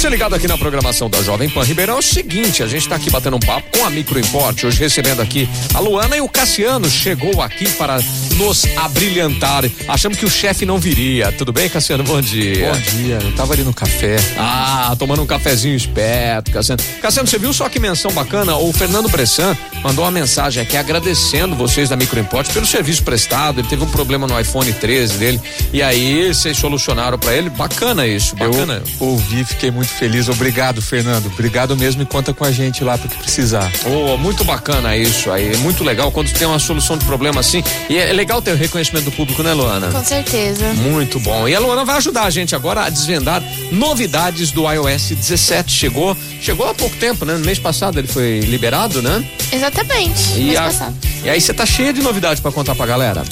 você ligado aqui na programação da Jovem Pan Ribeirão, é o seguinte, a gente está aqui batendo um papo com a Micro Import, hoje recebendo aqui a Luana e o Cassiano chegou aqui para nos abrilhantar. Achamos que o chefe não viria. Tudo bem, Cassiano? Bom dia. Bom dia, eu tava ali no café. Ah, tomando um cafezinho esperto, Cassiano. Cassiano, você viu só que menção bacana? O Fernando Bressan mandou uma mensagem aqui agradecendo vocês da Micro Import pelo serviço prestado. Ele teve um problema no iPhone 13 dele e aí vocês solucionaram para ele. Bacana isso, bacana. Eu ouvi, fiquei muito feliz. Obrigado, Fernando. Obrigado mesmo e conta com a gente lá porque precisar. Oh, muito bacana isso aí. Muito legal quando tem uma solução de problema assim. E é legal ter o reconhecimento do público, né, Luana? Com certeza. Muito bom. E a Luana vai ajudar a gente agora a desvendar novidades do iOS 17. Chegou, chegou há pouco tempo, né? No mês passado ele foi liberado, né? Exatamente. E, mês a- passado. e aí você tá cheia de novidades para contar pra galera.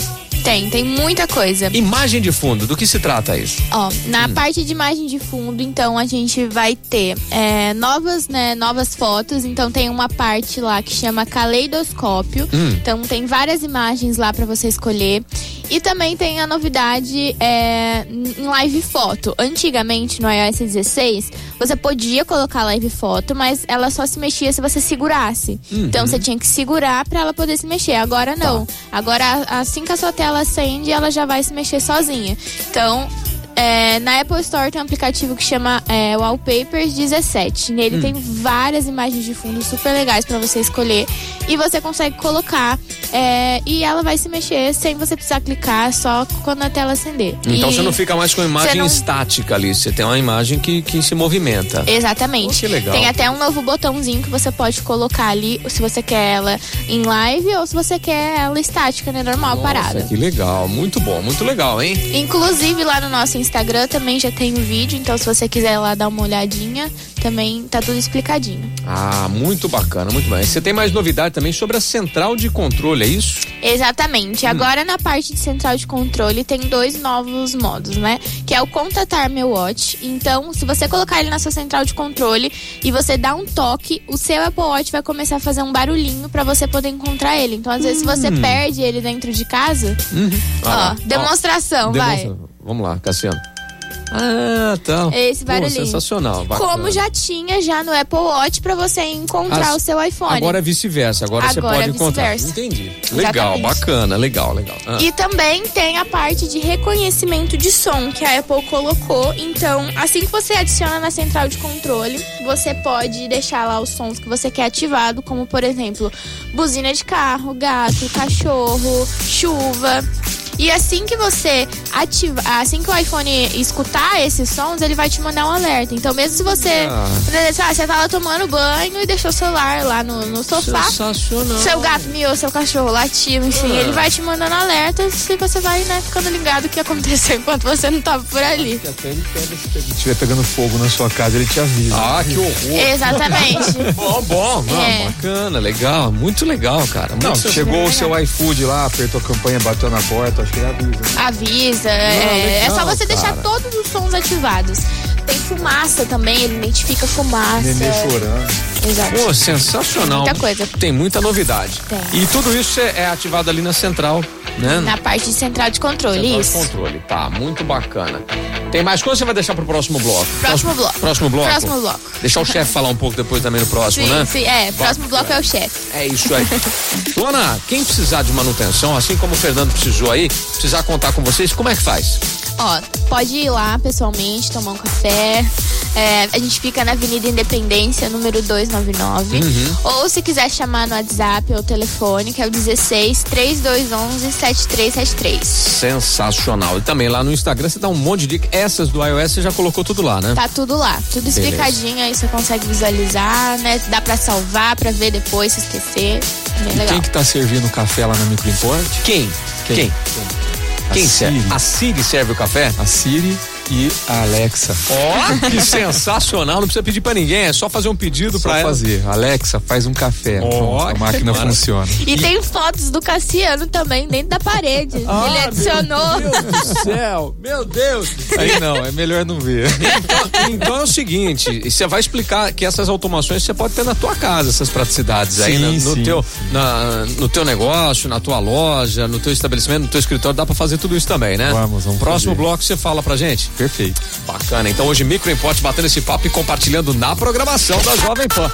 Tem, tem muita coisa. Imagem de fundo, do que se trata isso? Ó, na Hum. parte de imagem de fundo, então a gente vai ter é, novas, né, novas fotos. Então tem uma parte lá que chama caleidoscópio. Hum. Então tem várias imagens lá pra você escolher. E também tem a novidade é, em live foto. Antigamente no iOS 16 você podia colocar live foto, mas ela só se mexia se você segurasse. Uhum. Então você tinha que segurar pra ela poder se mexer. Agora não. Tá. Agora assim que a sua tela acende, ela já vai se mexer sozinha. Então é, na Apple Store tem um aplicativo que chama é, Wallpapers 17. Nele Hum. tem várias imagens de fundo super legais pra você escolher e você consegue colocar é, e ela vai se mexer sem você precisar clicar, só quando a tela acender. Então E- você não fica mais com a imagem não- estática ali, você tem uma imagem que, que se movimenta. Exatamente. Oh, que legal. Tem até um novo botãozinho que você pode colocar ali, se você quer ela em live ou se você quer ela estática, né? Normal, Nossa, parada. que legal, muito bom, muito legal, hein? Inclusive lá no nosso Instagram também já tem um vídeo, então se você quiser lá dar uma olhadinha, também tá tudo explicadinho. Ah, muito bacana, muito bem. Você tem mais novidade também sobre a central de controle, é isso? Exatamente. Hum. Agora na parte de central de controle tem dois novos modos, né? Que é o contatar meu watch. Então, se você colocar ele na sua central de controle e você dá um toque, o seu Apple Watch vai começar a fazer um barulhinho pra você poder encontrar ele. Então, às vezes, se você perde ele dentro de casa, Ah, lá. ó, demonstração, vai. Demonstra- Vamos lá, Cassiano. Ah, tá. Esse Pô, barulhinho. sensacional. bacana. Como já tinha já no Apple Watch pra você encontrar As- o seu iPhone. Agora é vice-versa, agora, você Agora pode é encontrar. Entendi. Legal, Exatamente. bacana, legal, legal. Ah. E também tem a parte de reconhecimento de som que a Apple colocou. Então, assim que você adiciona na central de controle, você pode deixar lá os sons que você quer ativado, como por exemplo, buzina de carro, gato, cachorro, chuva. E assim que você ativar, assim que o iPhone escutar esses sons, ele vai te mandar um alerta. Então, mesmo se você, Ah. por exemplo, ah, você tá lá tomando banho e deixou o celular lá no, no sofá, Sensacional. seu gato miou, seu cachorro latiu, enfim, Ah. ele vai te mandando alertas se você vai, né, ficando ligado o que aconteceu enquanto você não tava por ali. Até ele pega se estiver pegando fogo na sua casa, ele te avisa. Ah, que horror. Exatamente. Bom, bom, não, É. bacana, legal, muito legal, cara. Não, muito chegou o seu iFood lá, apertou a campanha, bateu na porta, acho que ele avisa. né? Avisa. É, é só legal, você deixar todos os sons ativados. Tem fumaça também, ele identifica fumaça. Nenê chorando. Exato. Pô, sensacional. Muita coisa. Tem muita novidade. Tem. E tudo isso é, é ativado ali na central, né? Na parte de central de controle, Central de isso. controle. Tá, muito bacana. Tem mais coisa ou você vai deixar pro próximo bloco? Próximo bloco. Próximo bloco? Próximo bloco. Deixar o chefe falar um pouco depois também no próximo, Sim, né? sim, é. Próximo bloco é o chefe. É isso aí. Luana, quem precisar de manutenção, assim como o Fernando precisou aí, precisar contar com vocês, como é que faz? Ó, pode ir lá pessoalmente, tomar um café. É, a gente fica na Avenida Independência, número 299. Uhum. Ou se quiser chamar no WhatsApp ou telefone, que é o 16 3211 7373. Sensacional. E também lá no Instagram você dá um monte de dicas. Essas do iOS você já colocou tudo lá, né? Tá tudo lá, tudo Beleza. explicadinho, aí você consegue visualizar, né? Dá pra salvar, pra ver depois, se esquecer. Bem E legal. quem que tá servindo café lá na Microimport? Quem? Quem? A Quem serve? Siri. A Siri serve o café? A Siri e a Alexa. Ó, que sensacional. Não precisa pedir pra ninguém, é só fazer um pedido ela. fazer. Alexa, faz um café. Ó, Pronto, a máquina funciona. E tem fotos do Cassiano também dentro da parede. Ele adicionou. Ah, Meu Deus do céu, meu Deus. Aí não, é melhor não ver. Então, então é o seguinte, e você vai explicar que essas automações você pode ter na tua casa, essas praticidades aí, Sim, na- no, sim. teu, na- no teu negócio, na tua loja, no teu estabelecimento, no teu escritório, dá pra fazer tudo isso também, né? Vamos, vamos Próximo fazer. bloco você fala pra gente. Perfeito. Bacana. Então hoje Micro Import batendo esse papo e compartilhando na programação da Jovem Pan.